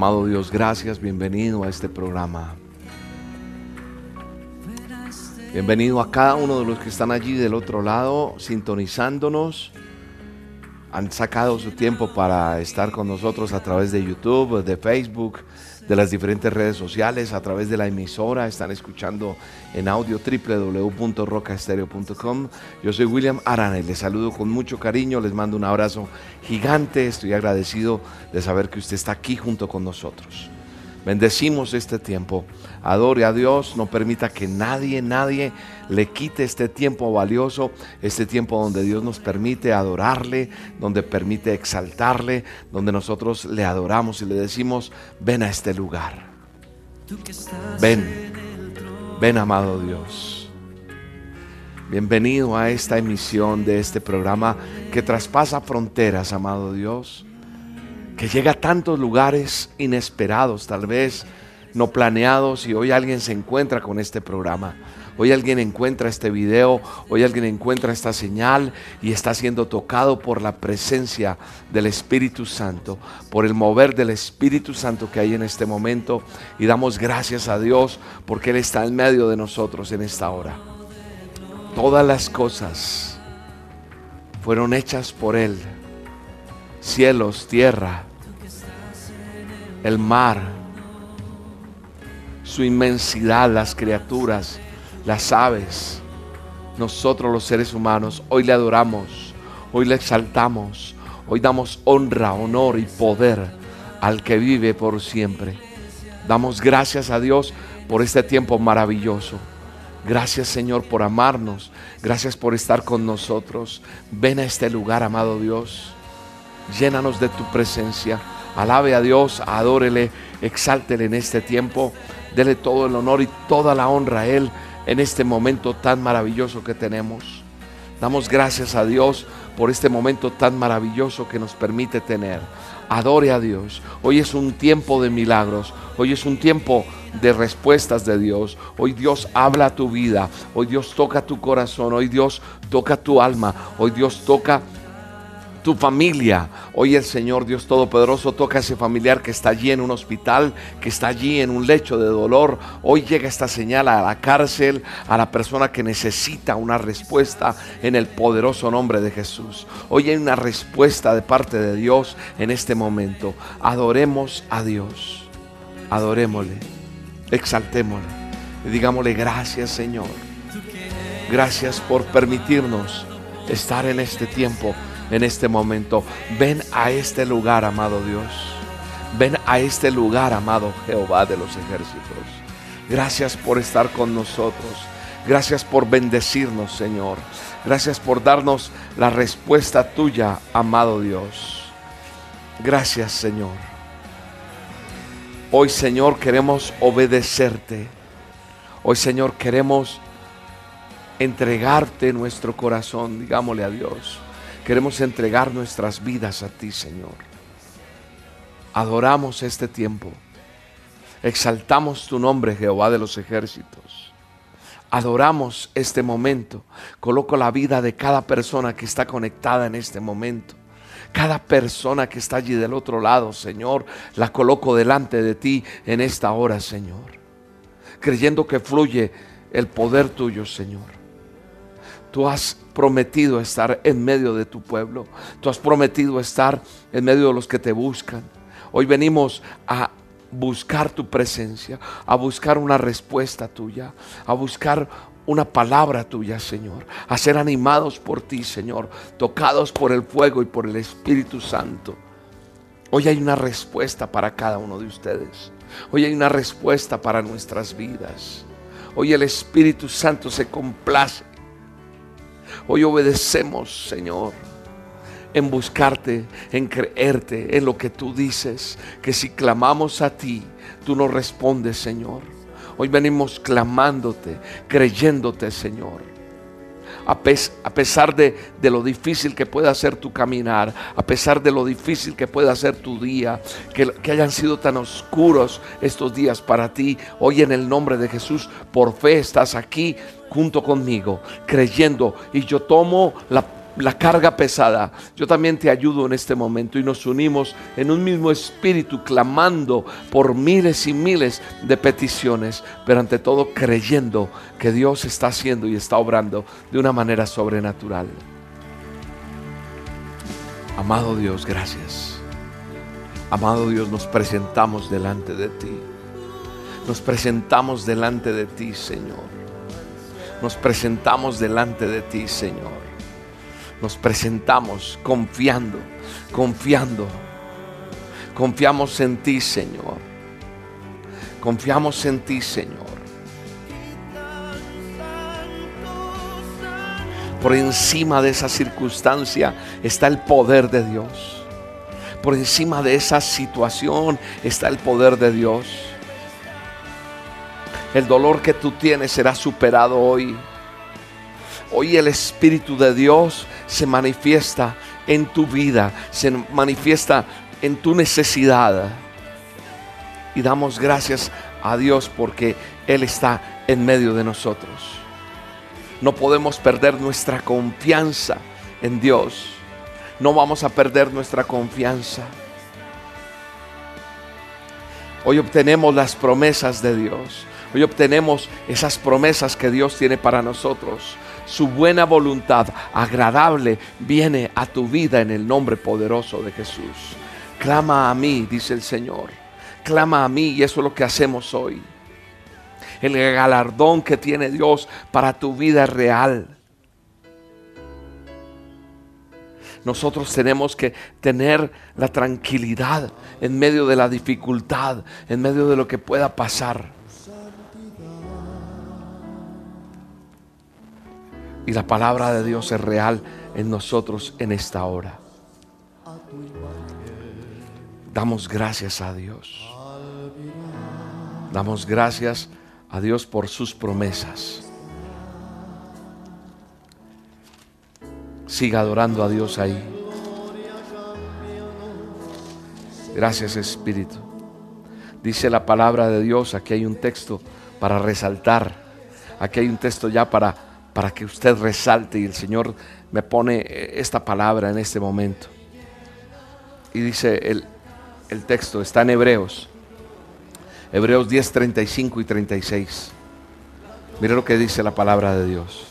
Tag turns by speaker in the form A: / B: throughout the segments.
A: Amado Dios, gracias, bienvenido a este programa. Bienvenido a cada uno de los que están allí del otro lado, sintonizándonos. Han sacado su tiempo para estar con nosotros a través de YouTube, de Facebook, de las diferentes redes sociales, a través de la emisora. Están escuchando en audio www.rocaestereo.com. Yo soy William Arana y les saludo con mucho cariño. Les mando un abrazo gigante. Estoy agradecido de saber que usted está aquí junto con nosotros. Bendecimos este tiempo. Adore a Dios. No permita que nadie, nadie le quite este tiempo valioso. Este tiempo donde Dios nos permite adorarle, donde permite exaltarle, donde nosotros le adoramos y le decimos, ven a este lugar. Ven, ven amado Dios. Bienvenido a esta emisión de este programa que traspasa fronteras, amado Dios que llega a tantos lugares inesperados, tal vez no planeados, y hoy alguien se encuentra con este programa. Hoy alguien encuentra este video, hoy alguien encuentra esta señal y está siendo tocado por la presencia del Espíritu Santo, por el mover del Espíritu Santo que hay en este momento. Y damos gracias a Dios porque Él está en medio de nosotros en esta hora. Todas las cosas fueron hechas por Él. Cielos, tierra, el mar, su inmensidad, las criaturas, las aves, nosotros los seres humanos, hoy le adoramos, hoy le exaltamos, hoy damos honra, honor y poder al que vive por siempre. Damos gracias a Dios por este tiempo maravilloso. Gracias Señor por amarnos. Gracias por estar con nosotros. Ven a este lugar, amado Dios. Llénanos de tu presencia. Alabe a Dios, adórele, exáltele en este tiempo. Dele todo el honor y toda la honra a Él en este momento tan maravilloso que tenemos. Damos gracias a Dios por este momento tan maravilloso que nos permite tener. Adore a Dios. Hoy es un tiempo de milagros. Hoy es un tiempo de respuestas de Dios. Hoy Dios habla a tu vida. Hoy Dios toca tu corazón. Hoy Dios toca tu alma. Hoy Dios toca tu familia. Hoy el Señor Dios Todopoderoso toca a ese familiar que está allí en un hospital, que está allí en un lecho de dolor. Hoy llega esta señal a la cárcel, a la persona que necesita una respuesta en el poderoso nombre de Jesús. Hoy hay una respuesta de parte de Dios en este momento. Adoremos a Dios. Adorémosle. Exaltémosle. Y digámosle gracias Señor. Gracias por permitirnos estar en este tiempo en este momento. Ven a este lugar, amado Dios. Ven a este lugar, amado Jehová de los ejércitos. Gracias por estar con nosotros. Gracias por bendecirnos, Señor. Gracias por darnos la respuesta tuya, amado Dios. Gracias, Señor. Hoy, Señor, queremos obedecerte. Hoy, Señor, queremos entregarte nuestro corazón, digámosle a Dios. Queremos entregar nuestras vidas a ti, Señor. Adoramos este tiempo. Exaltamos tu nombre, Jehová de los ejércitos. Adoramos este momento. Coloco la vida de cada persona que está conectada en este momento. Cada persona que está allí del otro lado, Señor, la coloco delante de ti en esta hora, Señor. Creyendo que fluye el poder tuyo, Señor. Tú has prometido estar en medio de tu pueblo. Tú has prometido estar en medio de los que te buscan. Hoy venimos a buscar tu presencia, a buscar una respuesta tuya, a buscar una palabra tuya, Señor, a ser animados por ti, Señor, tocados por el fuego y por el Espíritu Santo. Hoy hay una respuesta para cada uno de ustedes. Hoy hay una respuesta para nuestras vidas. Hoy el Espíritu Santo se complace Hoy obedecemos, Señor. en buscarte, en creerte, en lo que tú dices, que si clamamos a ti, tú nos respondes, Señor. Hoy venimos clamándote, creyéndote, Señor a, pesar de, lo difícil que pueda ser tu caminar, a pesar de lo difícil que pueda ser tu día, que, que hayan sido tan oscuros estos días para ti, hoy en el nombre de Jesús, por fe estás aquí junto conmigo, creyendo, y yo tomo la la carga pesada. Yo también te ayudo en este momento y nos unimos en un mismo espíritu, clamando por miles y miles de peticiones, pero ante todo creyendo que Dios está haciendo y está obrando de una manera sobrenatural. Amado Dios, gracias. Amado Dios, nos presentamos delante de ti. Nos presentamos delante de ti, Señor. Nos presentamos delante de ti, Señor nos presentamos confiando, confiando. Confiamos en ti, Señor. Confiamos en ti, Señor. Por encima de esa circunstancia está el poder de Dios. Por encima de esa situación está el poder de Dios. El dolor que tú tienes será superado hoy. Hoy el Espíritu de Dios se manifiesta en tu vida, se manifiesta en tu necesidad. Y damos gracias a Dios porque Él está en medio de nosotros. No podemos perder nuestra confianza en Dios. No vamos a perder nuestra confianza. Hoy obtenemos las promesas de Dios. Hoy obtenemos esas promesas que Dios tiene para nosotros su buena voluntad agradable viene a tu vida en el nombre poderoso de Jesús. Clama a mí, dice el Señor. Clama a mí y eso es lo que hacemos hoy. El galardón que tiene Dios para tu vida real. Nosotros tenemos que tener la tranquilidad en medio de la dificultad, en medio de lo que pueda pasar. Y la palabra de Dios es real en nosotros en esta hora. Damos gracias a Dios. Damos gracias a Dios por sus promesas. Siga adorando a Dios ahí. Gracias Espíritu. Dice la palabra de Dios, aquí hay un texto para resaltar. Aquí hay un texto ya para para que usted resalte y el Señor me pone eh, esta palabra en este momento. Y dice el, el texto, está en Hebreos, Hebreos 10, 35 y 36. Mire lo que dice la palabra de Dios.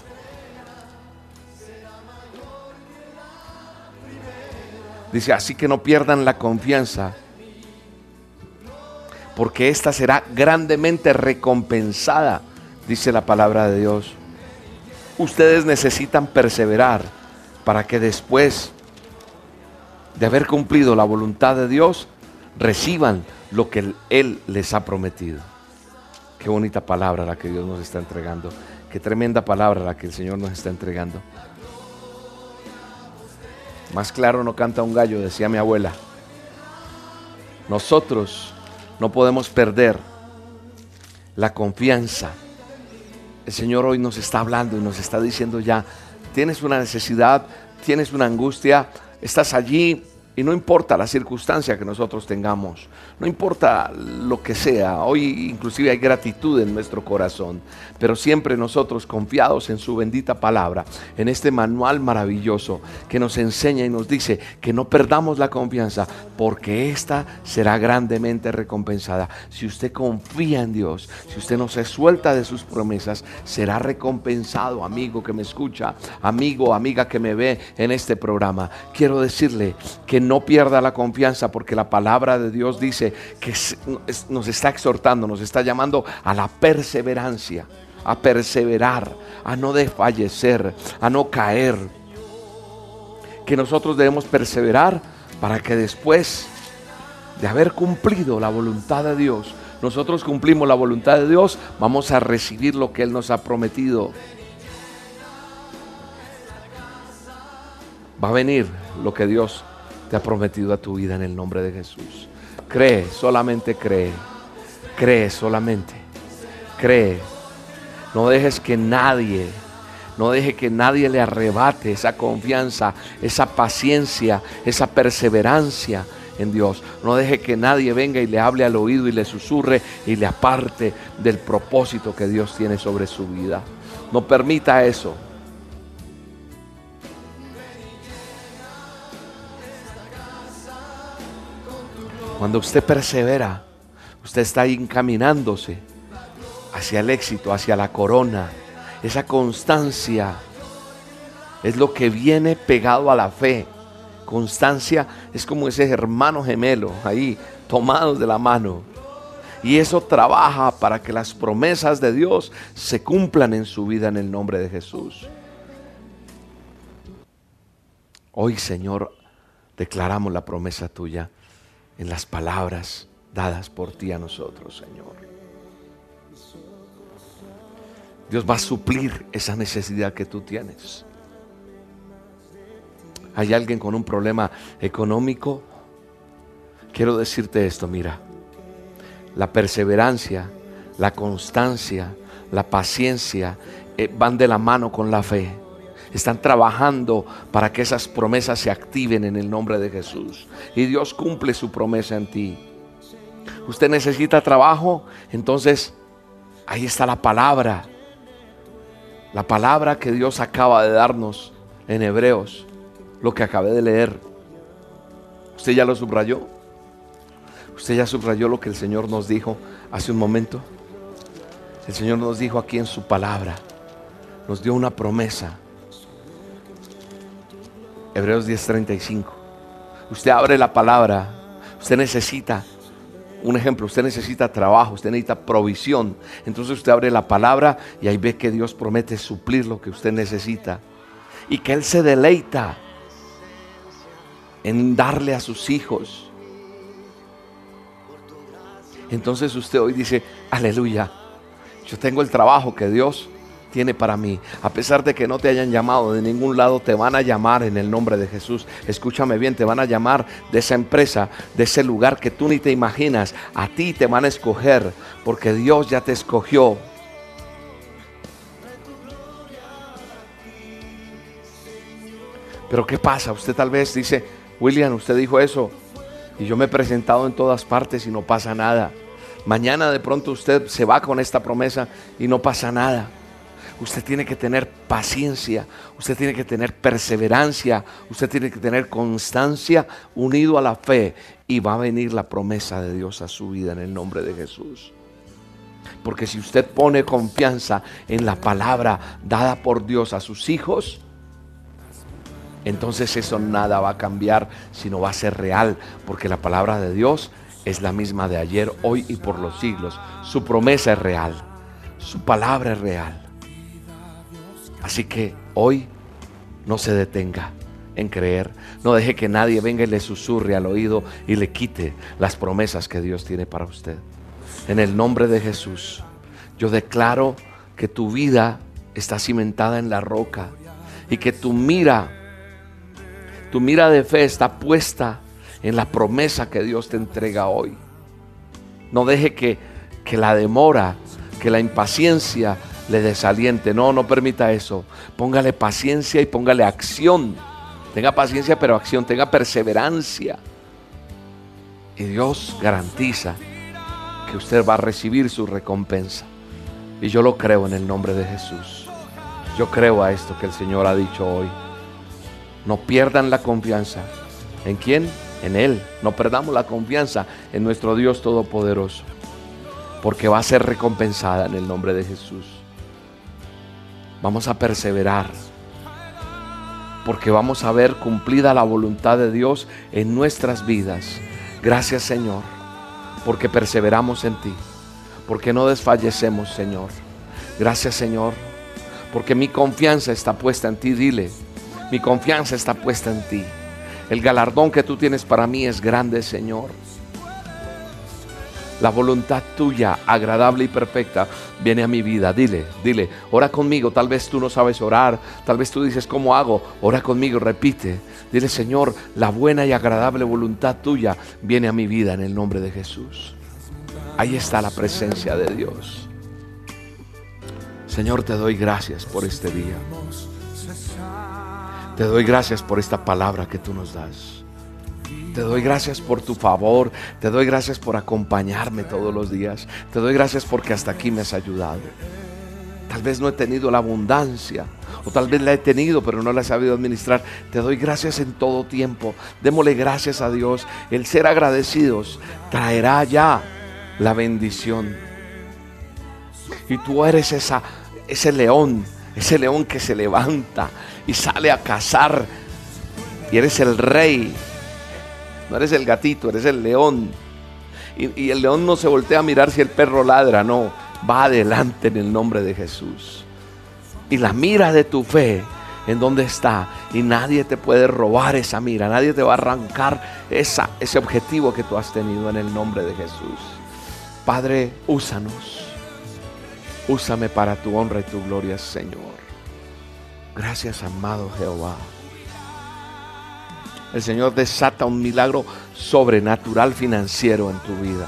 A: Dice, así que no pierdan la confianza, porque esta será grandemente recompensada, dice la palabra de Dios ustedes necesitan perseverar para que después de haber cumplido la voluntad de Dios, reciban lo que Él les ha prometido. Qué bonita palabra la que Dios nos está entregando. Qué tremenda palabra la que el Señor nos está entregando. Más claro no canta un gallo, decía mi abuela. Nosotros no podemos perder la confianza el Señor hoy nos está hablando y nos está diciendo ya, tienes una necesidad, tienes una angustia, estás allí y no importa la circunstancia que nosotros tengamos, no importa lo que sea, hoy inclusive hay gratitud en nuestro corazón, pero siempre nosotros confiados en su bendita palabra, en este manual maravilloso que nos enseña y nos dice que no perdamos la confianza porque esta será grandemente recompensada. Si usted confía en Dios, si usted no se suelta de sus promesas, será recompensado, amigo que me escucha, amigo, amiga que me ve en este programa. Quiero decirle que no pierda la confianza porque la palabra de Dios dice que nos está exhortando, nos está llamando a la perseverancia, a perseverar, a no desfallecer, a no caer. Que nosotros debemos perseverar para que después de haber cumplido la voluntad de Dios, nosotros cumplimos la voluntad de Dios, vamos a recibir lo que Él nos ha prometido. Va a venir lo que Dios te ha prometido a tu vida en el nombre de Jesús. Cree, solamente cree. Cree solamente. Cree. No dejes que nadie, no deje que nadie le arrebate esa confianza, esa paciencia, esa perseverancia en Dios. No deje que nadie venga y le hable al oído y le susurre y le aparte del propósito que Dios tiene sobre su vida. No permita eso. Cuando usted persevera, usted está encaminándose hacia el éxito, hacia la corona. Esa constancia es lo que viene pegado a la fe. Constancia es como ese hermano gemelo ahí, tomados de la mano. Y eso trabaja para que las promesas de Dios se cumplan en su vida en el nombre de Jesús. Hoy, Señor, declaramos la promesa tuya en las palabras dadas por ti a nosotros, Señor. Dios va a suplir esa necesidad que tú tienes. Hay alguien con un problema económico. Quiero decirte esto, mira. La perseverancia, la constancia, la paciencia eh, van de la mano con la fe. Están trabajando para que esas promesas se activen en el nombre de Jesús. Y Dios cumple su promesa en ti. Usted necesita trabajo, entonces ahí está la palabra. La palabra que Dios acaba de darnos en Hebreos, lo que acabé de leer. ¿Usted ya lo subrayó? ¿Usted ya subrayó lo que el Señor nos dijo hace un momento? El Señor nos dijo aquí en su palabra, nos dio una promesa. Hebreos 10:35. Usted abre la palabra, usted necesita un ejemplo, usted necesita trabajo, usted necesita provisión. Entonces usted abre la palabra y ahí ve que Dios promete suplir lo que usted necesita. Y que Él se deleita en darle a sus hijos. Entonces usted hoy dice, aleluya, yo tengo el trabajo que Dios tiene para mí. A pesar de que no te hayan llamado de ningún lado, te van a llamar en el nombre de Jesús. Escúchame bien, te van a llamar de esa empresa, de ese lugar que tú ni te imaginas. A ti te van a escoger porque Dios ya te escogió. Pero ¿qué pasa? Usted tal vez dice, William, usted dijo eso y yo me he presentado en todas partes y no pasa nada. Mañana de pronto usted se va con esta promesa y no pasa nada. Usted tiene que tener paciencia, usted tiene que tener perseverancia, usted tiene que tener constancia unido a la fe y va a venir la promesa de Dios a su vida en el nombre de Jesús. Porque si usted pone confianza en la palabra dada por Dios a sus hijos, entonces eso nada va a cambiar, sino va a ser real, porque la palabra de Dios es la misma de ayer, hoy y por los siglos. Su promesa es real, su palabra es real. Así que hoy no se detenga en creer. No deje que nadie venga y le susurre al oído y le quite las promesas que Dios tiene para usted. En el nombre de Jesús, yo declaro que tu vida está cimentada en la roca y que tu mira, tu mira de fe está puesta en la promesa que Dios te entrega hoy. No deje que, que la demora, que la impaciencia, le desaliente. No, no permita eso. Póngale paciencia y póngale acción. Tenga paciencia pero acción, tenga perseverancia. Y Dios garantiza que usted va a recibir su recompensa. Y yo lo creo en el nombre de Jesús. Yo creo a esto que el Señor ha dicho hoy. No pierdan la confianza. ¿En quién? En Él. No perdamos la confianza en nuestro Dios Todopoderoso. Porque va a ser recompensada en el nombre de Jesús. Vamos a perseverar. Porque vamos a ver cumplida la voluntad de Dios en nuestras vidas. Gracias Señor. Porque perseveramos en ti. Porque no desfallecemos Señor. Gracias Señor. Porque mi confianza está puesta en ti. Dile. Mi confianza está puesta en ti. El galardón que tú tienes para mí es grande Señor. La voluntad tuya, agradable y perfecta, viene a mi vida. Dile, dile, ora conmigo. Tal vez tú no sabes orar. Tal vez tú dices, ¿cómo hago? Ora conmigo, repite. Dile, Señor, la buena y agradable voluntad tuya viene a mi vida en el nombre de Jesús. Ahí está la presencia de Dios. Señor, te doy gracias por este día. Te doy gracias por esta palabra que tú nos das. Te doy gracias por tu favor. Te doy gracias por acompañarme todos los días. Te doy gracias porque hasta aquí me has ayudado. Tal vez no he tenido la abundancia. O tal vez la he tenido, pero no la he sabido administrar. Te doy gracias en todo tiempo. Démosle gracias a Dios. El ser agradecidos traerá ya la bendición. Y tú eres ese león, ese león que se levanta y sale a cazar. Y eres el rey. No eres el gatito, eres el león. Y, el león no se voltea a mirar si el perro ladra, no. Va adelante en el nombre de Jesús. Y la mira de tu fe en dónde está. Y nadie te puede robar esa mira. Nadie te va a arrancar esa, ese objetivo que tú has tenido en el nombre de Jesús. Padre, úsanos. Úsame para tu honra y tu gloria, Señor. Gracias, amado Jehová. El Señor desata un milagro sobrenatural financiero en tu vida.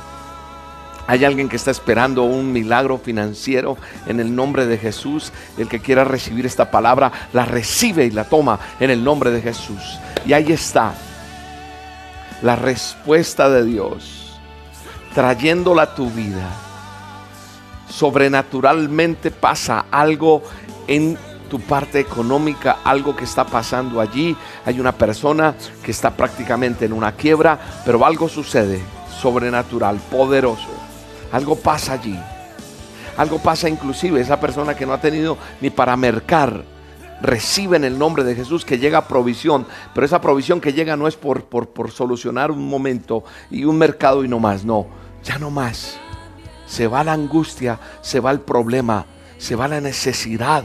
A: Hay alguien que está esperando un milagro financiero en el nombre de Jesús. El que quiera recibir esta palabra, la recibe y la toma en el nombre de Jesús. Y ahí está la respuesta de Dios, trayéndola a tu vida. Sobrenaturalmente pasa algo en tu parte económica, algo que está pasando allí. Hay una persona que está prácticamente en una quiebra, pero algo sucede sobrenatural, poderoso. Algo pasa allí. Algo pasa inclusive esa persona que no ha tenido ni para mercar. Recibe en el nombre de Jesús que llega provisión, pero esa provisión que llega no es por, por, por solucionar un momento y un mercado y no más, no, ya no más. Se va la angustia, se va el problema, se va la necesidad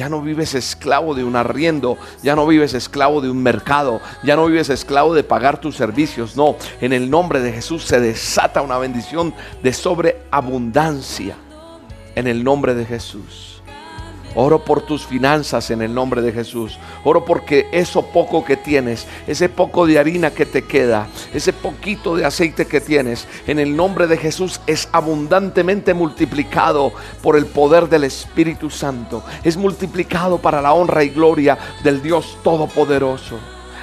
A: ya no vives esclavo de un arriendo, ya no vives esclavo de un mercado, ya no vives esclavo de pagar tus servicios. No, en el nombre de Jesús se desata una bendición de sobreabundancia. En el nombre de Jesús. Oro por tus finanzas en el nombre de Jesús. Oro porque eso poco que tienes, ese poco de harina que te queda, ese poquito de aceite que tienes, en el nombre de Jesús es abundantemente multiplicado por el poder del Espíritu Santo. Es multiplicado para la honra y gloria del Dios Todopoderoso.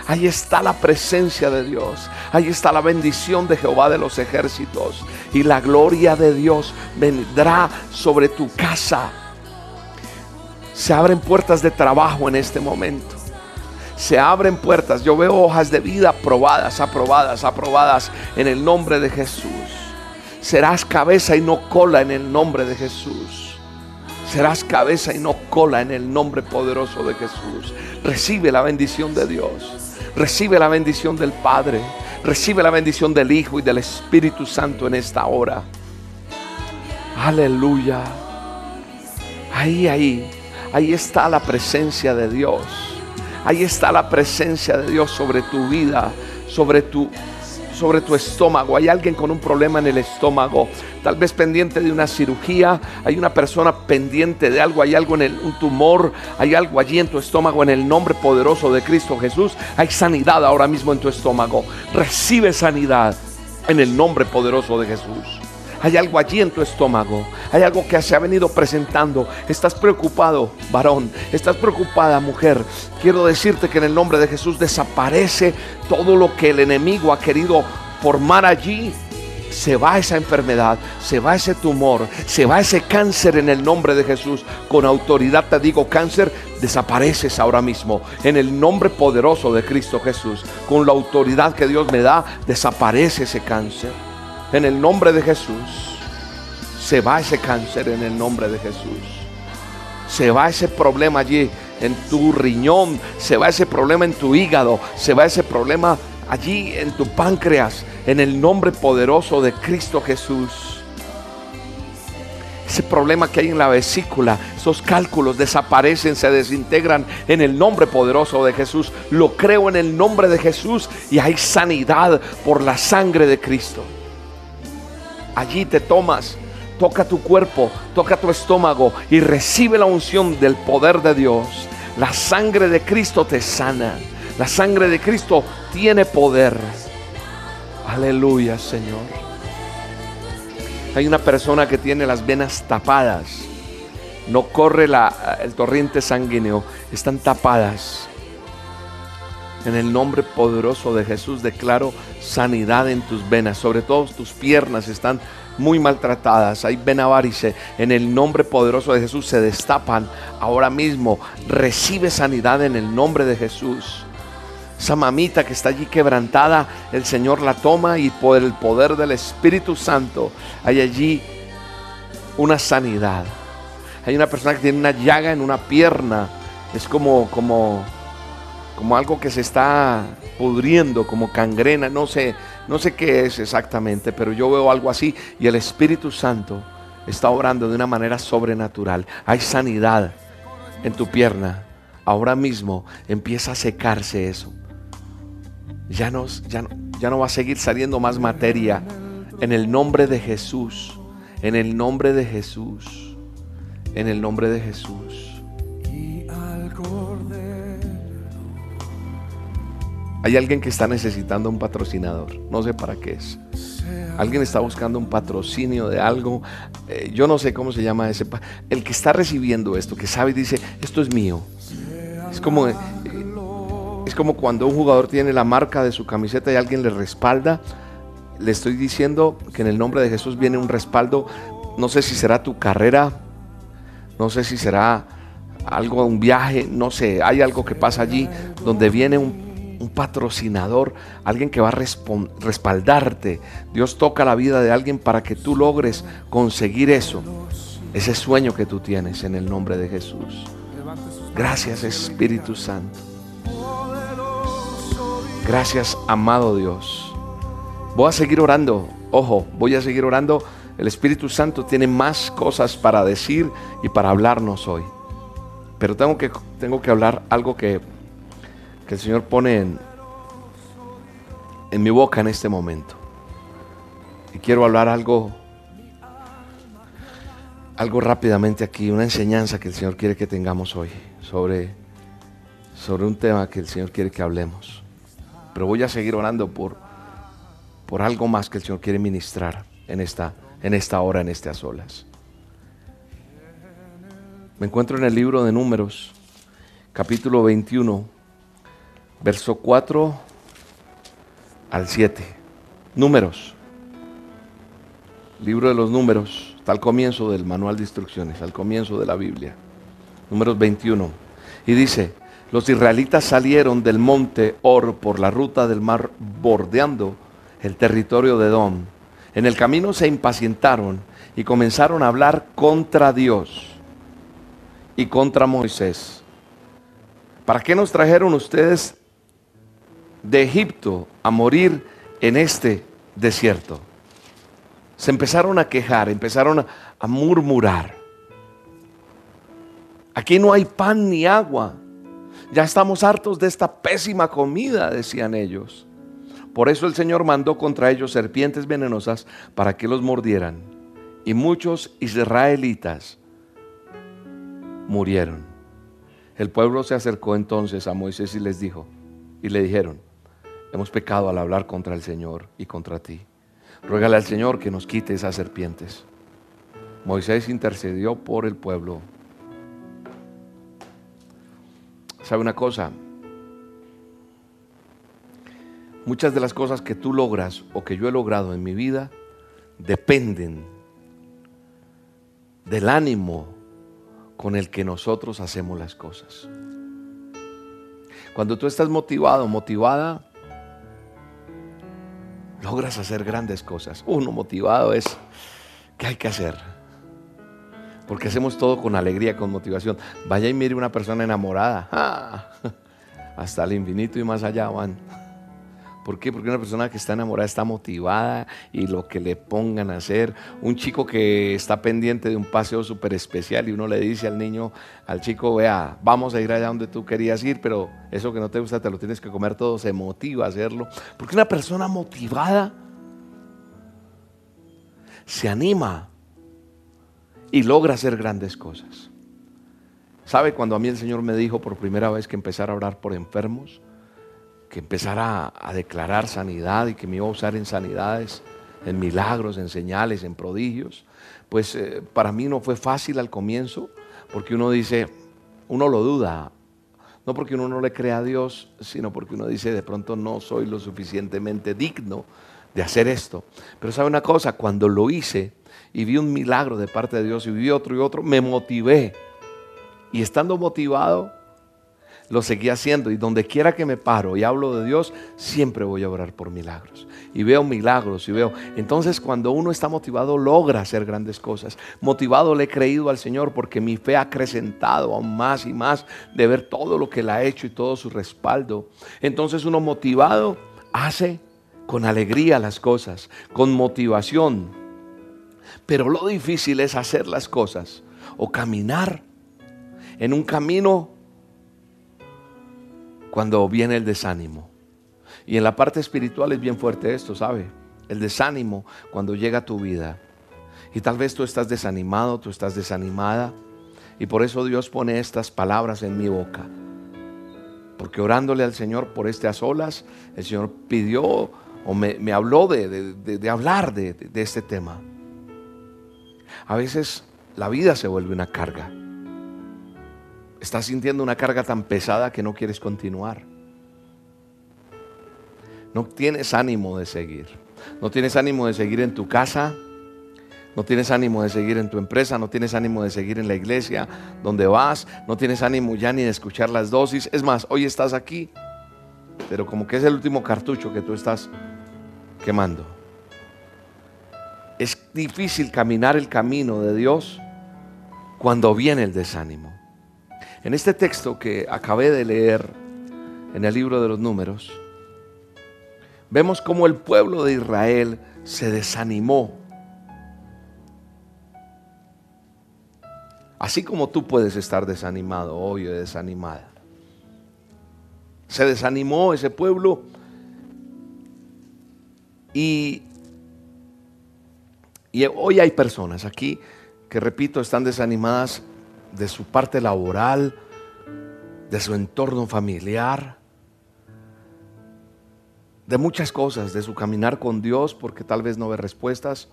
A: Ahí está la presencia de Dios. Ahí está la bendición de Jehová de los ejércitos. Y la gloria de Dios vendrá sobre tu casa se abren puertas de trabajo en este momento. Se abren puertas. Yo veo hojas de vida aprobadas, aprobadas, aprobadas en el nombre de Jesús. Serás cabeza y no cola en el nombre de Jesús. Serás cabeza y no cola en el nombre poderoso de Jesús. Recibe la bendición de Dios. Recibe la bendición del Padre. Recibe la bendición del Hijo y del Espíritu Santo en esta hora. Aleluya. Ahí, ahí. Ahí está la presencia de Dios. Ahí está la presencia de Dios sobre tu vida, sobre tu sobre tu estómago. Hay alguien con un problema en el estómago, tal vez pendiente de una cirugía, hay una persona pendiente de algo, hay algo en el, un tumor, hay algo allí en tu estómago en el nombre poderoso de Cristo Jesús. Hay sanidad ahora mismo en tu estómago. Recibe sanidad en el nombre poderoso de Jesús. Hay algo allí en tu estómago. Hay algo que se ha venido presentando. Estás preocupado, varón. Estás preocupada, mujer. Quiero decirte que en el nombre de Jesús desaparece todo lo que el enemigo ha querido formar allí. Se va esa enfermedad, se va ese tumor, se va ese cáncer en el nombre de Jesús. Con autoridad te digo, cáncer, desapareces ahora mismo. En el nombre poderoso de Cristo Jesús. Con la autoridad que Dios me da, desaparece ese cáncer. En el nombre de Jesús. Se va ese cáncer en el nombre de Jesús. Se va ese problema allí en tu riñón. Se va ese problema en tu hígado. Se va ese problema allí en tu páncreas. En el nombre poderoso de Cristo Jesús. Ese problema que hay en la vesícula, esos cálculos desaparecen, se desintegran en el nombre poderoso de Jesús. Lo creo en el nombre de Jesús y hay sanidad por la sangre de Cristo. Allí te tomas, toca tu cuerpo, toca tu estómago y recibe la unción del poder de Dios. La sangre de Cristo te sana. La sangre de Cristo tiene poder. Aleluya, Señor. Hay una persona que tiene las venas tapadas. No corre el torrente sanguíneo. Están tapadas. En el nombre poderoso de Jesús declaro sanidad en tus venas. Sobre todo tus piernas están muy maltratadas. Hay venavarice. En el nombre poderoso de Jesús se destapan ahora mismo. Recibe sanidad en el nombre de Jesús. Esa mamita que está allí quebrantada, el Señor la toma y por el poder del Espíritu Santo hay allí una sanidad. Hay una persona que tiene una llaga en una pierna. Es como, como, como algo que se está pudriendo, como cangrena. No sé, no sé qué es exactamente, pero yo veo algo así y el Espíritu Santo está obrando de una manera sobrenatural. Hay sanidad en tu pierna. Ahora mismo empieza a secarse eso. Ya no, ya, no, ya no va a seguir saliendo más materia. En el nombre de Jesús. En el nombre de Jesús. En el nombre de Jesús. Hay alguien que está necesitando un patrocinador. No sé para qué es. Alguien está buscando un patrocinio de algo. Eh, yo no sé cómo se llama ese. El que está recibiendo esto, que sabe y dice, esto es mío. Es como, eh, es como cuando un jugador tiene la marca de su camiseta y alguien le respalda. Le estoy diciendo que en el nombre de Jesús viene un respaldo. No sé si será tu carrera. No sé si será algo, un viaje. No sé. Hay algo que pasa allí donde viene un un patrocinador, alguien que va a respaldarte. Dios toca la vida de alguien para que tú logres conseguir eso, ese sueño que tú tienes en el nombre de Jesús. Gracias Espíritu Santo. Gracias amado Dios. Voy a seguir orando. Ojo, voy a seguir orando. El Espíritu Santo tiene más cosas para decir y para hablarnos hoy. Pero tengo que, tengo que hablar algo que que el Señor pone en, mi boca en este momento. Y quiero hablar algo, algo rápidamente aquí, una enseñanza que el Señor quiere que tengamos hoy sobre, sobre un tema que el Señor quiere que hablemos. Pero voy a seguir orando por, por algo más que el Señor quiere ministrar en esta, en esta hora, en estas olas. Me encuentro en el libro de Números, capítulo 21 verso 4 al 7. Números. Libro de los números. Está al comienzo del manual de instrucciones, al comienzo de la Biblia. Números 21. Y dice, los israelitas salieron del monte Or por la ruta del mar bordeando el territorio de Edom. En el camino se impacientaron y comenzaron a hablar contra Dios y contra Moisés. ¿Para qué nos trajeron ustedes de Egipto a morir en este desierto. Se empezaron a quejar, empezaron a, murmurar. Aquí no hay pan ni agua. Ya estamos hartos de esta pésima comida, decían ellos. Por eso el Señor mandó contra ellos serpientes venenosas para que los mordieran. Y muchos israelitas murieron. El pueblo se acercó entonces a Moisés y les dijo, y le dijeron, Hemos pecado al hablar contra el Señor y contra ti. Ruégale al Señor que nos quite esas serpientes. Moisés intercedió por el pueblo. ¿Sabe una cosa? Muchas de las cosas que tú logras o que yo he logrado en mi vida dependen del ánimo con el que nosotros hacemos las cosas. Cuando tú estás motivado, motivada, logras hacer grandes cosas. Uno motivado es, ¿qué hay que hacer? Porque hacemos todo con alegría, con motivación. Vaya y mire una persona enamorada. ¡Ah! Hasta el infinito y más allá van. ¿Por qué? Porque una persona que está enamorada está motivada y lo que le pongan a hacer. Un chico que está pendiente de un paseo súper especial y uno le dice al niño, al chico, vea, vamos a ir allá donde tú querías ir, pero eso que no te gusta te lo tienes que comer todo, se motiva a hacerlo. Porque una persona motivada se anima y logra hacer grandes cosas. ¿Sabe cuando a mí el Señor me dijo por primera vez que empezara a orar por enfermos? Que empezara a, declarar sanidad y que me iba a usar en sanidades, en milagros, en señales, en prodigios. Pues eh, para mí no fue fácil al comienzo, porque uno dice, uno lo duda, no porque uno no le crea a Dios, sino porque uno dice, de pronto no soy lo suficientemente digno de hacer esto. Pero sabe una cosa, cuando lo hice y vi un milagro de parte de Dios y vi otro y otro, me motivé y estando motivado, lo seguí haciendo. Y donde quiera que me paro y hablo de Dios, siempre voy a orar por milagros. Y veo milagros y veo. Entonces cuando uno está motivado, logra hacer grandes cosas. Motivado le he creído al Señor porque mi fe ha acrecentado aún más y más de ver todo lo que Él ha hecho y todo su respaldo. Entonces uno motivado hace con alegría las cosas, con motivación. Pero lo difícil es hacer las cosas o caminar en un camino cuando viene el desánimo. Y en la parte espiritual es bien fuerte esto, ¿sabe? El desánimo cuando llega a tu vida. Y tal vez tú estás desanimado, tú estás desanimada. Y por eso Dios pone estas palabras en mi boca. Porque orándole al Señor por estas olas, el Señor pidió o me, habló de, de hablar de este tema. A veces la vida se vuelve una carga. Estás sintiendo una carga tan pesada que no quieres continuar. No tienes ánimo de seguir. No tienes ánimo de seguir en tu casa. No tienes ánimo de seguir en tu empresa. No tienes ánimo de seguir en la iglesia donde vas. No tienes ánimo ya ni de escuchar las dosis. Es más, hoy estás aquí. Pero como que es el último cartucho que tú estás quemando. Es difícil caminar el camino de Dios cuando viene el desánimo. En este texto que acabé de leer en el libro de los números, vemos cómo el pueblo de Israel se desanimó. Así como tú puedes estar desanimado hoy o desanimada. Se desanimó ese pueblo y, y hoy hay personas aquí que, repito, están desanimadas de su parte laboral, de su entorno familiar, de muchas cosas, de su caminar con Dios, porque tal vez no ve respuestas.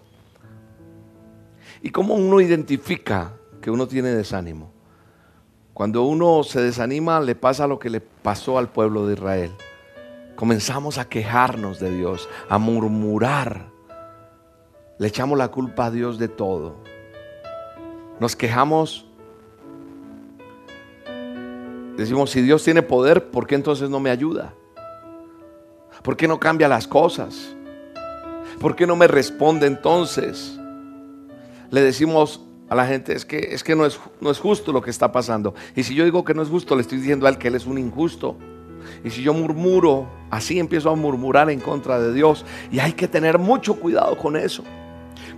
A: ¿Y cómo uno identifica que uno tiene desánimo? Cuando uno se desanima, le pasa lo que le pasó al pueblo de Israel. Comenzamos a quejarnos de Dios, a murmurar. Le echamos la culpa a Dios de todo. Nos quejamos Decimos, si Dios tiene poder, ¿por qué entonces no me ayuda? ¿Por qué no cambia las cosas? ¿Por qué no me responde entonces? Le decimos a la gente, es que, es que no, es, no es justo lo que está pasando. Y si yo digo que no es justo, le estoy diciendo a él que él es un injusto. Y si yo murmuro, así empiezo a murmurar en contra de Dios. Y hay que tener mucho cuidado con eso.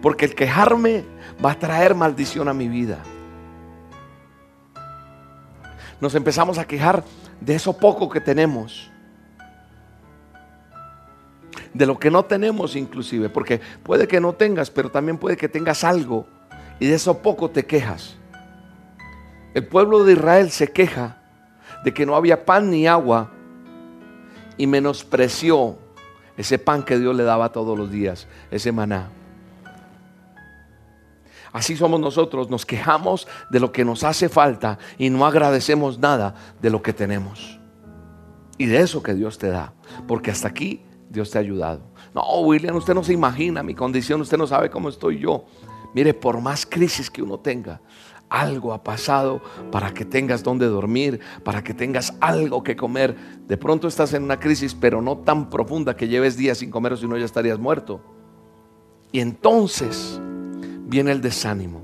A: Porque el quejarme va a traer maldición a mi vida nos empezamos a quejar de eso poco que tenemos. De lo que no tenemos inclusive, porque puede que no tengas, pero también puede que tengas algo y de eso poco te quejas. El pueblo de Israel se queja de que no había pan ni agua y menospreció ese pan que Dios le daba todos los días, ese maná. Así somos nosotros, nos quejamos de lo que nos hace falta y no agradecemos nada de lo que tenemos. Y de eso que Dios te da, porque hasta aquí Dios te ha ayudado. No, William, usted no se imagina mi condición, usted no sabe cómo estoy yo. Mire, por más crisis que uno tenga, algo ha pasado para que tengas donde dormir, para que tengas algo que comer. De pronto estás en una crisis, pero no tan profunda que lleves días sin comer o si no ya estarías muerto. Y entonces viene el desánimo.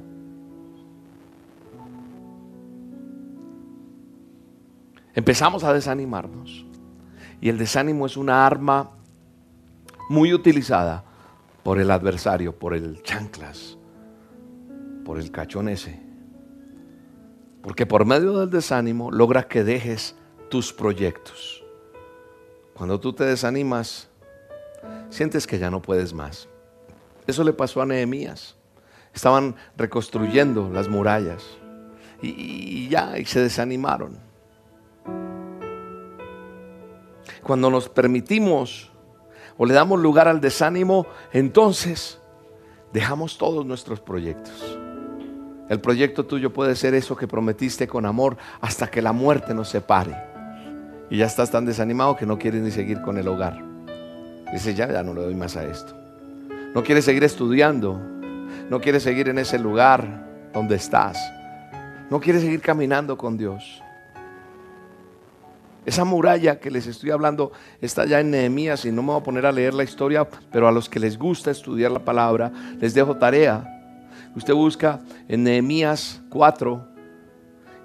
A: Empezamos a desanimarnos. Y el desánimo es una arma muy utilizada por el adversario, por el chanclas, por el cachón ese. Porque por medio del desánimo logra que dejes tus proyectos. Cuando tú te desanimas, sientes que ya no puedes más. Eso le pasó a Nehemías. Estaban reconstruyendo las murallas y, ya, y se desanimaron. Cuando nos permitimos o le damos lugar al desánimo, entonces dejamos todos nuestros proyectos. El proyecto tuyo puede ser eso que prometiste con amor hasta que la muerte nos separe. Y ya estás tan desanimado que no quieres ni seguir con el hogar. Dice, ya, ya no le doy más a esto. No quieres seguir estudiando. No quieres seguir en ese lugar donde estás. No quieres seguir caminando con Dios. Esa muralla que les estoy hablando está ya en Nehemías y no me voy a poner a leer la historia, pero a los que les gusta estudiar la palabra, les dejo tarea. Usted busca en Nehemías 4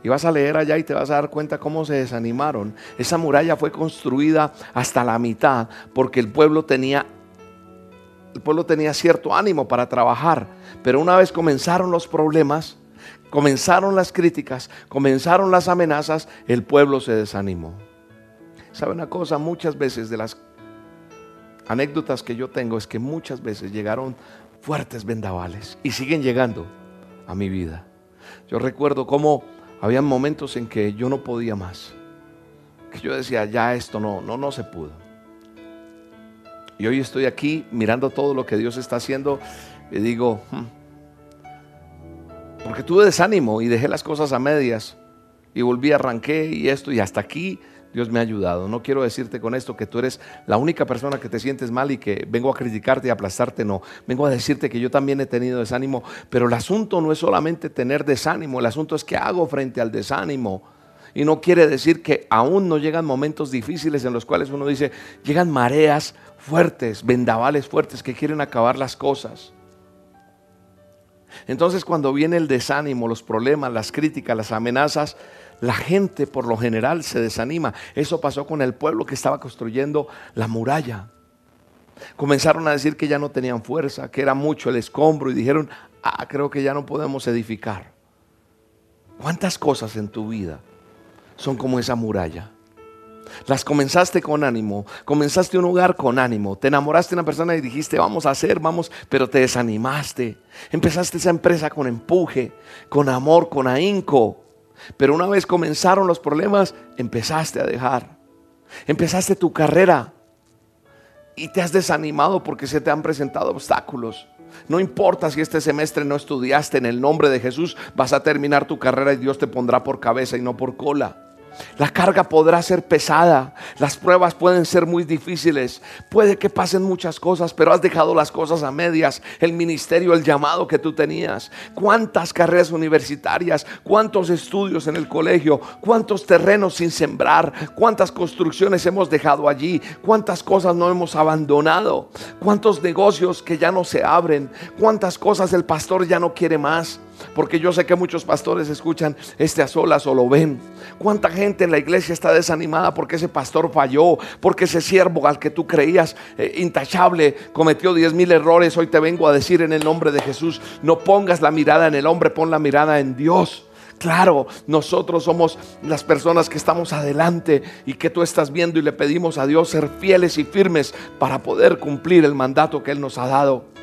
A: y vas a leer allá y te vas a dar cuenta cómo se desanimaron. Esa muralla fue construida hasta la mitad porque el pueblo tenía el pueblo tenía cierto ánimo para trabajar, pero una vez comenzaron los problemas, comenzaron las críticas, comenzaron las amenazas, el pueblo se desanimó. ¿Sabe una cosa? Muchas veces de las anécdotas que yo tengo es que muchas veces llegaron fuertes vendavales y siguen llegando a mi vida. Yo recuerdo cómo había momentos en que yo no podía más. Que yo decía, ya esto no, no, no se pudo. Y hoy estoy aquí mirando todo lo que Dios está haciendo y digo, hmm". porque tuve desánimo y dejé las cosas a medias y volví, arranqué y esto y hasta aquí Dios me ha ayudado. No quiero decirte con esto que tú eres la única persona que te sientes mal y que vengo a criticarte y aplastarte, no. Vengo a decirte que yo también he tenido desánimo, pero el asunto no es solamente tener desánimo, el asunto es qué hago frente al desánimo. Y no quiere decir que aún no llegan momentos difíciles en los cuales uno dice, llegan mareas fuertes, vendavales fuertes que quieren acabar las cosas. Entonces cuando viene el desánimo, los problemas, las críticas, las amenazas, la gente por lo general se desanima. Eso pasó con el pueblo que estaba construyendo la muralla. Comenzaron a decir que ya no tenían fuerza, que era mucho el escombro y dijeron, ah, creo que ya no podemos edificar. ¿Cuántas cosas en tu vida son como esa muralla? Las comenzaste con ánimo, comenzaste un hogar con ánimo, te enamoraste de una persona y dijiste, vamos a hacer, vamos, pero te desanimaste. Empezaste esa empresa con empuje, con amor, con ahínco. Pero una vez comenzaron los problemas, empezaste a dejar. Empezaste tu carrera y te has desanimado porque se te han presentado obstáculos. No importa si este semestre no estudiaste en el nombre de Jesús, vas a terminar tu carrera y Dios te pondrá por cabeza y no por cola. La carga podrá ser pesada, las pruebas pueden ser muy difíciles, puede que pasen muchas cosas, pero has dejado las cosas a medias, el ministerio, el llamado que tú tenías, cuántas carreras universitarias, cuántos estudios en el colegio, cuántos terrenos sin sembrar, cuántas construcciones hemos dejado allí, cuántas cosas no hemos abandonado, cuántos negocios que ya no se abren, cuántas cosas el pastor ya no quiere más. Porque yo sé que muchos pastores escuchan este a solas o lo ven. ¿Cuánta gente en la iglesia está desanimada porque ese pastor falló? Porque ese siervo al que tú creías eh, intachable cometió diez mil errores. Hoy te vengo a decir en el nombre de Jesús, no pongas la mirada en el hombre, pon la mirada en Dios. Claro, nosotros somos las personas que estamos adelante y que tú estás viendo y le pedimos a Dios ser fieles y firmes para poder cumplir el mandato que Él nos ha dado.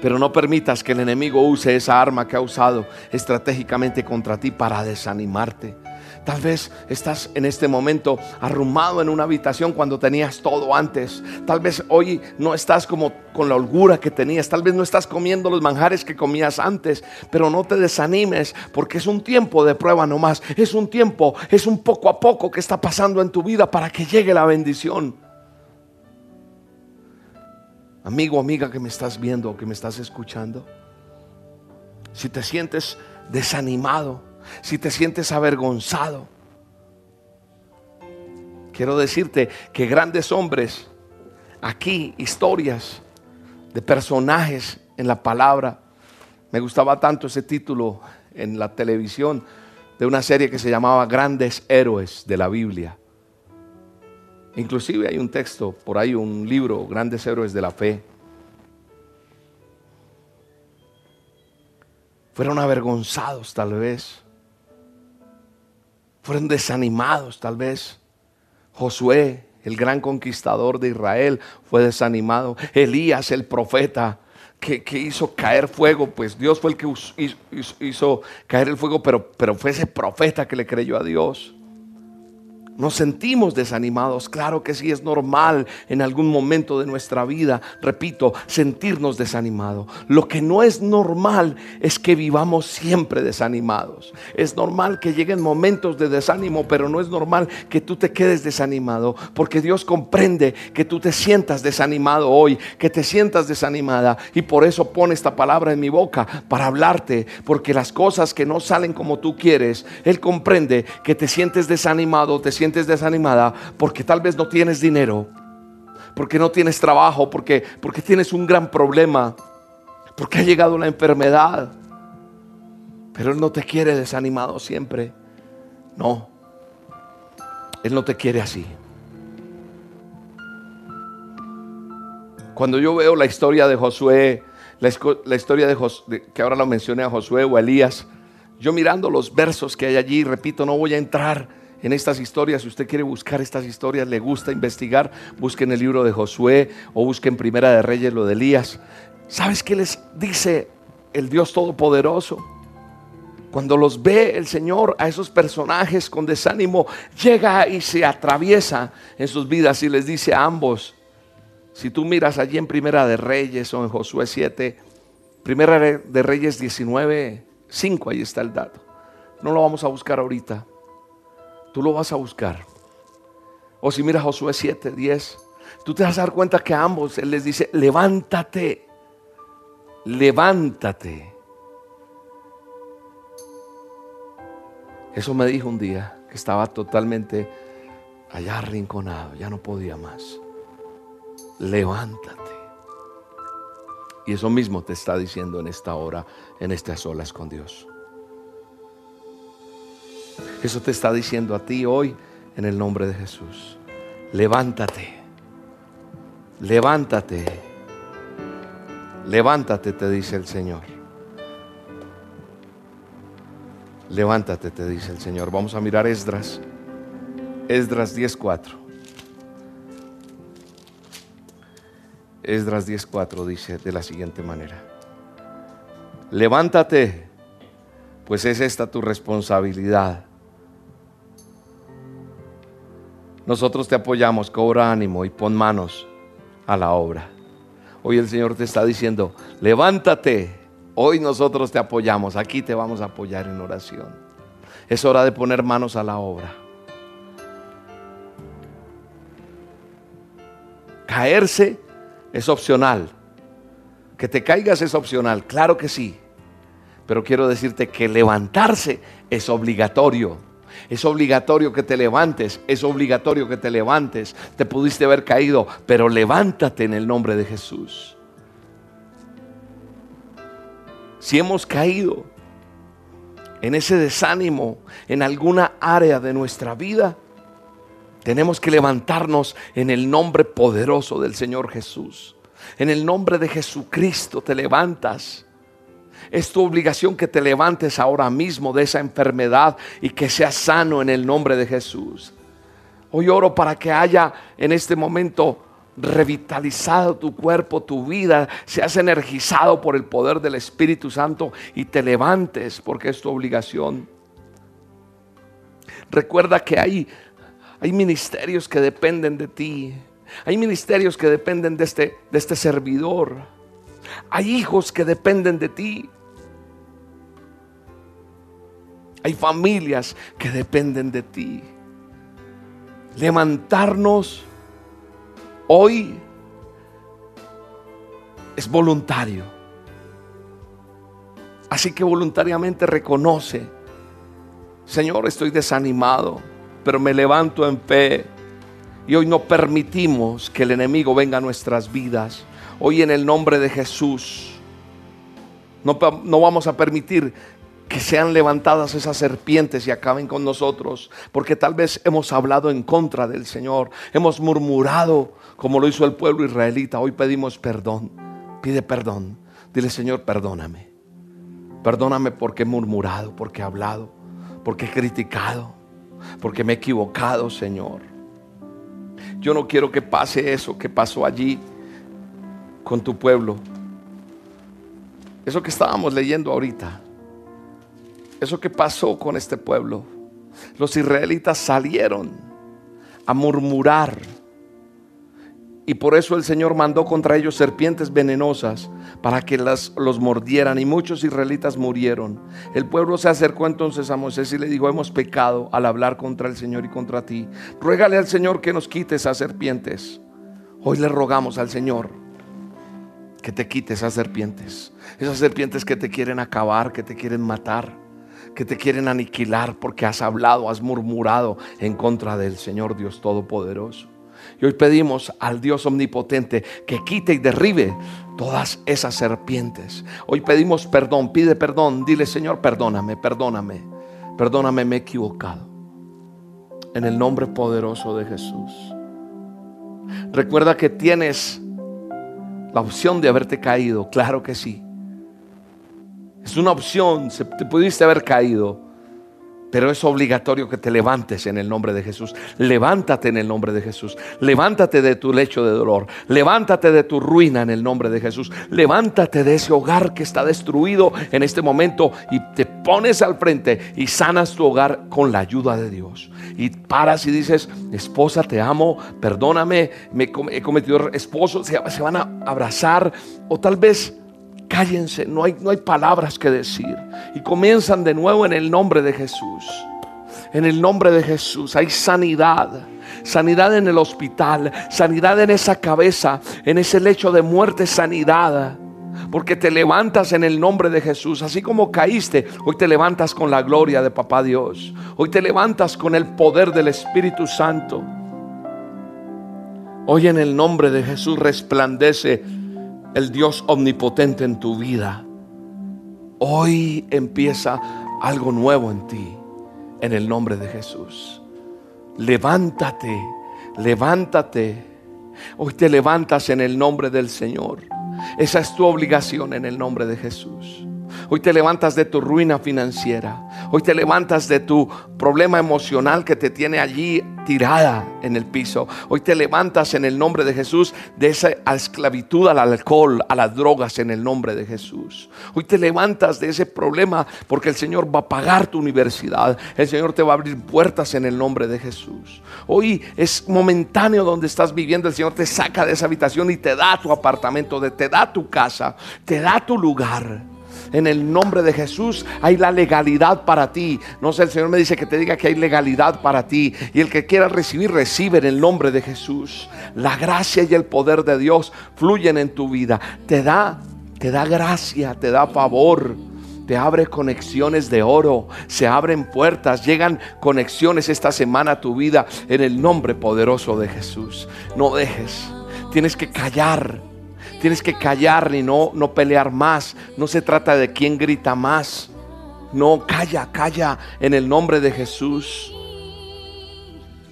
A: Pero no permitas que el enemigo use esa arma que ha usado estratégicamente contra ti para desanimarte. Tal vez estás en este momento arrumado en una habitación cuando tenías todo antes. Tal vez hoy no estás como con la holgura que tenías. Tal vez no estás comiendo los manjares que comías antes. Pero no te desanimes porque es un tiempo de prueba nomás. Es un tiempo, es un poco a poco que está pasando en tu vida para que llegue la bendición. Amigo, amiga que me estás viendo, que me estás escuchando. Si te sientes desanimado, si te sientes avergonzado, quiero decirte que grandes hombres, aquí historias de personajes en la palabra, me gustaba tanto ese título en la televisión de una serie que se llamaba Grandes Héroes de la Biblia. Inclusive hay un texto, por ahí un libro, Grandes Héroes de la Fe. Fueron avergonzados tal vez. Fueron desanimados tal vez. Josué, el gran conquistador de Israel, fue desanimado. Elías, el profeta, que, hizo caer fuego, pues Dios fue el que hizo, caer el fuego, pero, pero fue ese profeta que le creyó a Dios. Nos sentimos desanimados, claro que sí, es normal en algún momento de nuestra vida, repito, sentirnos desanimados. Lo que no es normal es que vivamos siempre desanimados. Es normal que lleguen momentos de desánimo, pero no es normal que tú te quedes desanimado, porque Dios comprende que tú te sientas desanimado hoy, que te sientas desanimada, y por eso pone esta palabra en mi boca para hablarte, porque las cosas que no salen como tú quieres, Él comprende que te sientes desanimado, te sientes desanimada porque tal vez no tienes dinero, porque no tienes trabajo, porque, porque tienes un gran problema, porque ha llegado la enfermedad. Pero Él no te quiere desanimado siempre. No. Él no te quiere así. Cuando yo veo la historia de Josué, la, historia de, Josué, que ahora lo mencioné a Josué o a Elías, yo mirando los versos que hay allí, repito, no voy a entrar en estas historias. Si usted quiere buscar estas historias, le gusta investigar, busquen el libro de Josué o busquen Primera de Reyes lo de Elías. ¿Sabes qué les dice el Dios Todopoderoso? Cuando los ve el Señor a esos personajes con desánimo, llega y se atraviesa en sus vidas y les dice a ambos, si tú miras allí en Primera de Reyes o en Josué 7, Primera de Reyes 19, 5, ahí está el dato. No lo vamos a buscar ahorita. Tú lo vas a buscar. O si mira Josué 7, 10, tú te vas a dar cuenta que a ambos Él les dice, levántate, levántate. Eso me dijo un día que estaba totalmente allá arrinconado, ya no podía más. Levántate. Y eso mismo te está diciendo en esta hora, en estas olas con Dios. Eso te está diciendo a ti hoy en el nombre de Jesús. Levántate. Levántate. Levántate, te dice el Señor. Levántate, te dice el Señor. Vamos a mirar Esdras. Esdras 10.4. Esdras 10.4 dice de la siguiente manera. Levántate, pues es esta tu responsabilidad Nosotros te apoyamos, cobra ánimo y pon manos a la obra. Hoy el Señor te está diciendo, levántate, hoy nosotros te apoyamos, aquí te vamos a apoyar en oración. Es hora de poner manos a la obra. Caerse es opcional. Que te caigas es opcional, claro que sí. Pero quiero decirte que levantarse es obligatorio. Es obligatorio que te levantes, es obligatorio que te levantes. Te pudiste haber caído, pero levántate en el nombre de Jesús. Si hemos caído en ese desánimo, en alguna área de nuestra vida, tenemos que levantarnos en el nombre poderoso del Señor Jesús. En el nombre de Jesucristo te levantas es tu obligación que te levantes ahora mismo de esa enfermedad y que seas sano en el nombre de Jesús. Hoy oro para que haya en este momento revitalizado tu cuerpo, tu vida, seas energizado por el poder del Espíritu Santo y te levantes porque es tu obligación. Recuerda que hay, hay ministerios que dependen de ti. Hay ministerios que dependen de este, de este servidor. Hay hijos que dependen de ti. Hay familias que dependen de ti. Levantarnos hoy es voluntario. Así que voluntariamente reconoce, Señor, estoy desanimado, pero me levanto en fe. Y hoy no permitimos que el enemigo venga a nuestras vidas. Hoy en el nombre de Jesús, no, no vamos a permitir que sean levantadas esas serpientes y acaben con nosotros, porque tal vez hemos hablado en contra del Señor, hemos murmurado como lo hizo el pueblo israelita. Hoy pedimos perdón, pide perdón, dile Señor, perdóname, perdóname porque he murmurado, porque he hablado, porque he criticado, porque me he equivocado, Señor. Yo no quiero que pase eso que pasó allí con tu pueblo. Eso que estábamos leyendo ahorita. Eso que pasó con este pueblo. Los israelitas salieron a murmurar y por eso el Señor mandó contra ellos serpientes venenosas para que las, los mordieran y muchos israelitas murieron. El pueblo se acercó entonces a Moisés y le dijo, hemos pecado al hablar contra el Señor y contra ti. Ruégale al Señor que nos quite esas serpientes. Hoy le rogamos al Señor que te quite esas serpientes. Esas serpientes que te quieren acabar, que te quieren matar, que te quieren aniquilar porque has hablado, has murmurado en contra del Señor Dios Todopoderoso. Y hoy pedimos al Dios omnipotente que quite y derribe todas esas serpientes. Hoy pedimos perdón, pide perdón, dile Señor, perdóname, perdóname, perdóname, me he equivocado. En el nombre poderoso de Jesús. Recuerda que tienes la opción de haberte caído, claro que sí. Es una opción, te pudiste haber caído pero es obligatorio que te levantes en el nombre de Jesús. Levántate en el nombre de Jesús. Levántate de tu lecho de dolor. Levántate de tu ruina en el nombre de Jesús. Levántate de ese hogar que está destruido en este momento y te pones al frente y sanas tu hogar con la ayuda de Dios. Y paras y dices, esposa, te amo, perdóname, me he cometido esposo, se, se van a abrazar o tal vez cállense, no hay, no hay palabras que decir. Y comienzan de nuevo en el nombre de Jesús. En el nombre de Jesús hay sanidad. Sanidad en el hospital, sanidad en esa cabeza, en ese lecho de muerte, sanidad. Porque te levantas en el nombre de Jesús. Así como caíste, hoy te levantas con la gloria de Papá Dios. Hoy te levantas con el poder del Espíritu Santo. Hoy en el nombre de Jesús resplandece el Dios omnipotente en tu vida. Hoy empieza algo nuevo en ti, en el nombre de Jesús. Levántate, levántate. Hoy te levantas en el nombre del Señor. Esa es tu obligación en el nombre de Jesús. Hoy te levantas de tu ruina financiera. Hoy te levantas de tu problema emocional que te tiene allí tirada en el piso. Hoy te levantas en el nombre de Jesús de esa esclavitud al alcohol, a las drogas en el nombre de Jesús. Hoy te levantas de ese problema porque el Señor va a pagar tu universidad. El Señor te va a abrir puertas en el nombre de Jesús. Hoy es momentáneo donde estás viviendo. El Señor te saca de esa habitación y te da tu apartamento, te da tu casa, te da tu lugar en el nombre de Jesús hay la legalidad para ti. No sé, el Señor me dice que te diga que hay legalidad para ti. Y el que quiera recibir, recibe en el nombre de Jesús. La gracia y el poder de Dios fluyen en tu vida. Te da, te da gracia, te da favor te abre conexiones de oro, se abren puertas, llegan conexiones esta semana a tu vida en el nombre poderoso de Jesús. No dejes, tienes que callar Tienes que callar y no, no pelear más. No se trata de quién grita más. No, calla, calla en el nombre de Jesús.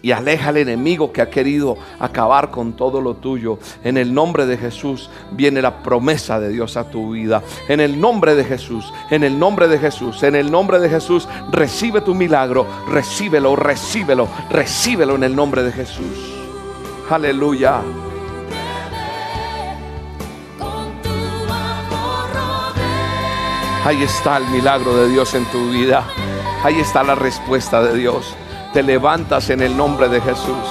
A: Y aleja al enemigo que ha querido acabar con todo lo tuyo. En el nombre de Jesús viene la promesa de Dios a tu vida. En el nombre de Jesús, en el nombre de Jesús, en el nombre de Jesús, recibe tu milagro. Recíbelo, recíbelo, recíbelo en el nombre de Jesús. Aleluya. Ahí está el milagro de Dios en tu vida. Ahí está la respuesta de Dios. Te levantas en el nombre de Jesús.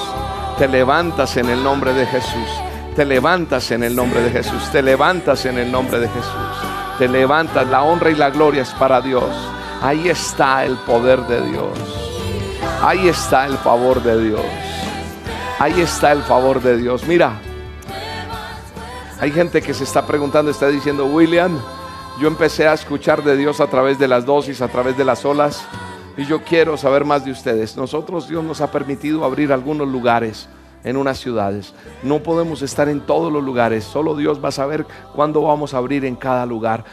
A: Te levantas en el nombre de Jesús. Te levantas en el nombre de Jesús. Te levantas en el nombre de Jesús. Te levantas. La honra y la gloria es para Dios. Ahí está el poder de Dios. Ahí está el favor de Dios. Ahí está el favor de Dios. Mira, hay gente que se está preguntando, está diciendo, William, yo empecé a escuchar de Dios a través de las dosis, a través de las olas. Y yo quiero saber más de ustedes. Nosotros Dios nos ha permitido abrir algunos lugares en unas ciudades. No podemos estar en todos los lugares. Solo Dios va a saber cuándo vamos a abrir en cada lugar.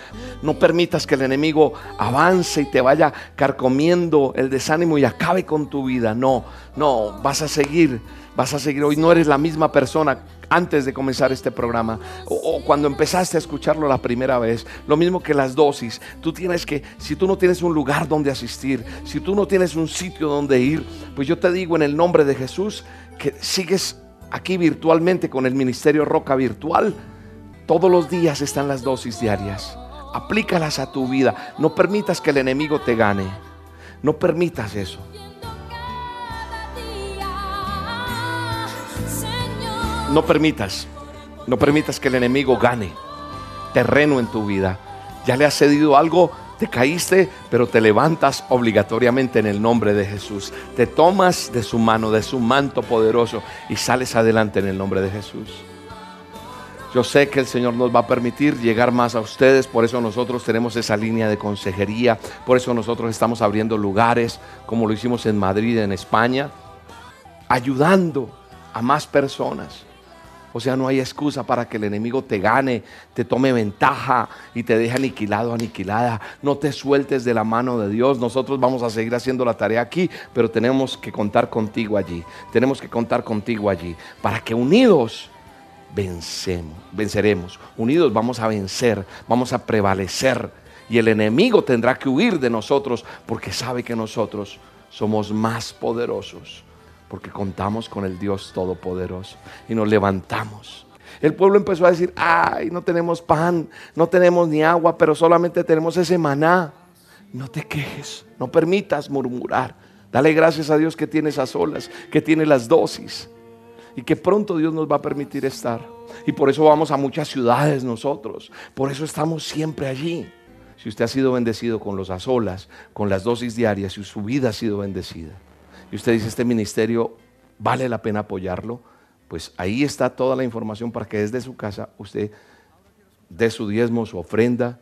A: No permitas que el enemigo avance y te vaya carcomiendo el desánimo y acabe con tu vida. No, no, vas a seguir. Vas a seguir. Hoy no eres la misma persona antes de comenzar este programa o, cuando empezaste a escucharlo la primera vez. Lo mismo que las dosis. Tú tienes que, si tú no tienes un lugar donde asistir, si tú no tienes un sitio donde ir, pues yo te digo en el nombre de Jesús que sigues aquí virtualmente con el Ministerio Roca Virtual, todos los días están las dosis diarias. Aplícalas a tu vida. No permitas que el enemigo te gane. No permitas eso. No permitas, no permitas que el enemigo gane terreno en tu vida. Ya le has cedido algo, te caíste, pero te levantas obligatoriamente en el nombre de Jesús. Te tomas de su mano, de su manto poderoso y sales adelante en el nombre de Jesús. Yo sé que el Señor nos va a permitir llegar más a ustedes, por eso nosotros tenemos esa línea de consejería, por eso nosotros estamos abriendo lugares, como lo hicimos en Madrid, en España, ayudando a más personas. O sea, no hay excusa para que el enemigo te gane, te tome ventaja y te deje aniquilado, aniquilada. No te sueltes de la mano de Dios. Nosotros vamos a seguir haciendo la tarea aquí, pero tenemos que contar contigo allí. Tenemos que contar contigo allí para que unidos vencemos, venceremos. Unidos vamos a vencer, vamos a prevalecer. Y el enemigo tendrá que huir de nosotros porque sabe que nosotros somos más poderosos. Porque contamos con el Dios Todopoderoso y nos levantamos. El pueblo empezó a decir, ay, no tenemos pan, no tenemos ni agua, pero solamente tenemos ese maná. No te quejes, no permitas murmurar. Dale gracias a Dios que tiene esas olas, que tiene las dosis y que pronto Dios nos va a permitir estar. Y por eso vamos a muchas ciudades nosotros. Por eso estamos siempre allí. Si usted ha sido bendecido con los azolas, con las dosis diarias, y su vida ha sido bendecida, y usted dice, este ministerio vale la pena apoyarlo, pues ahí está toda la información para que desde su casa usted dé su diezmo, su ofrenda,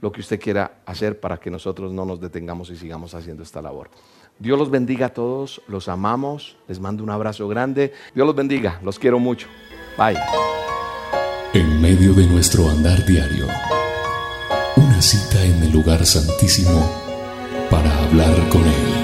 A: lo que usted quiera hacer para que nosotros no nos detengamos y sigamos haciendo esta labor. Dios los bendiga a todos, los amamos, les mando un abrazo grande. Dios los bendiga, los quiero mucho. Bye.
B: En medio de nuestro andar diario, una cita en el lugar santísimo para hablar con Él.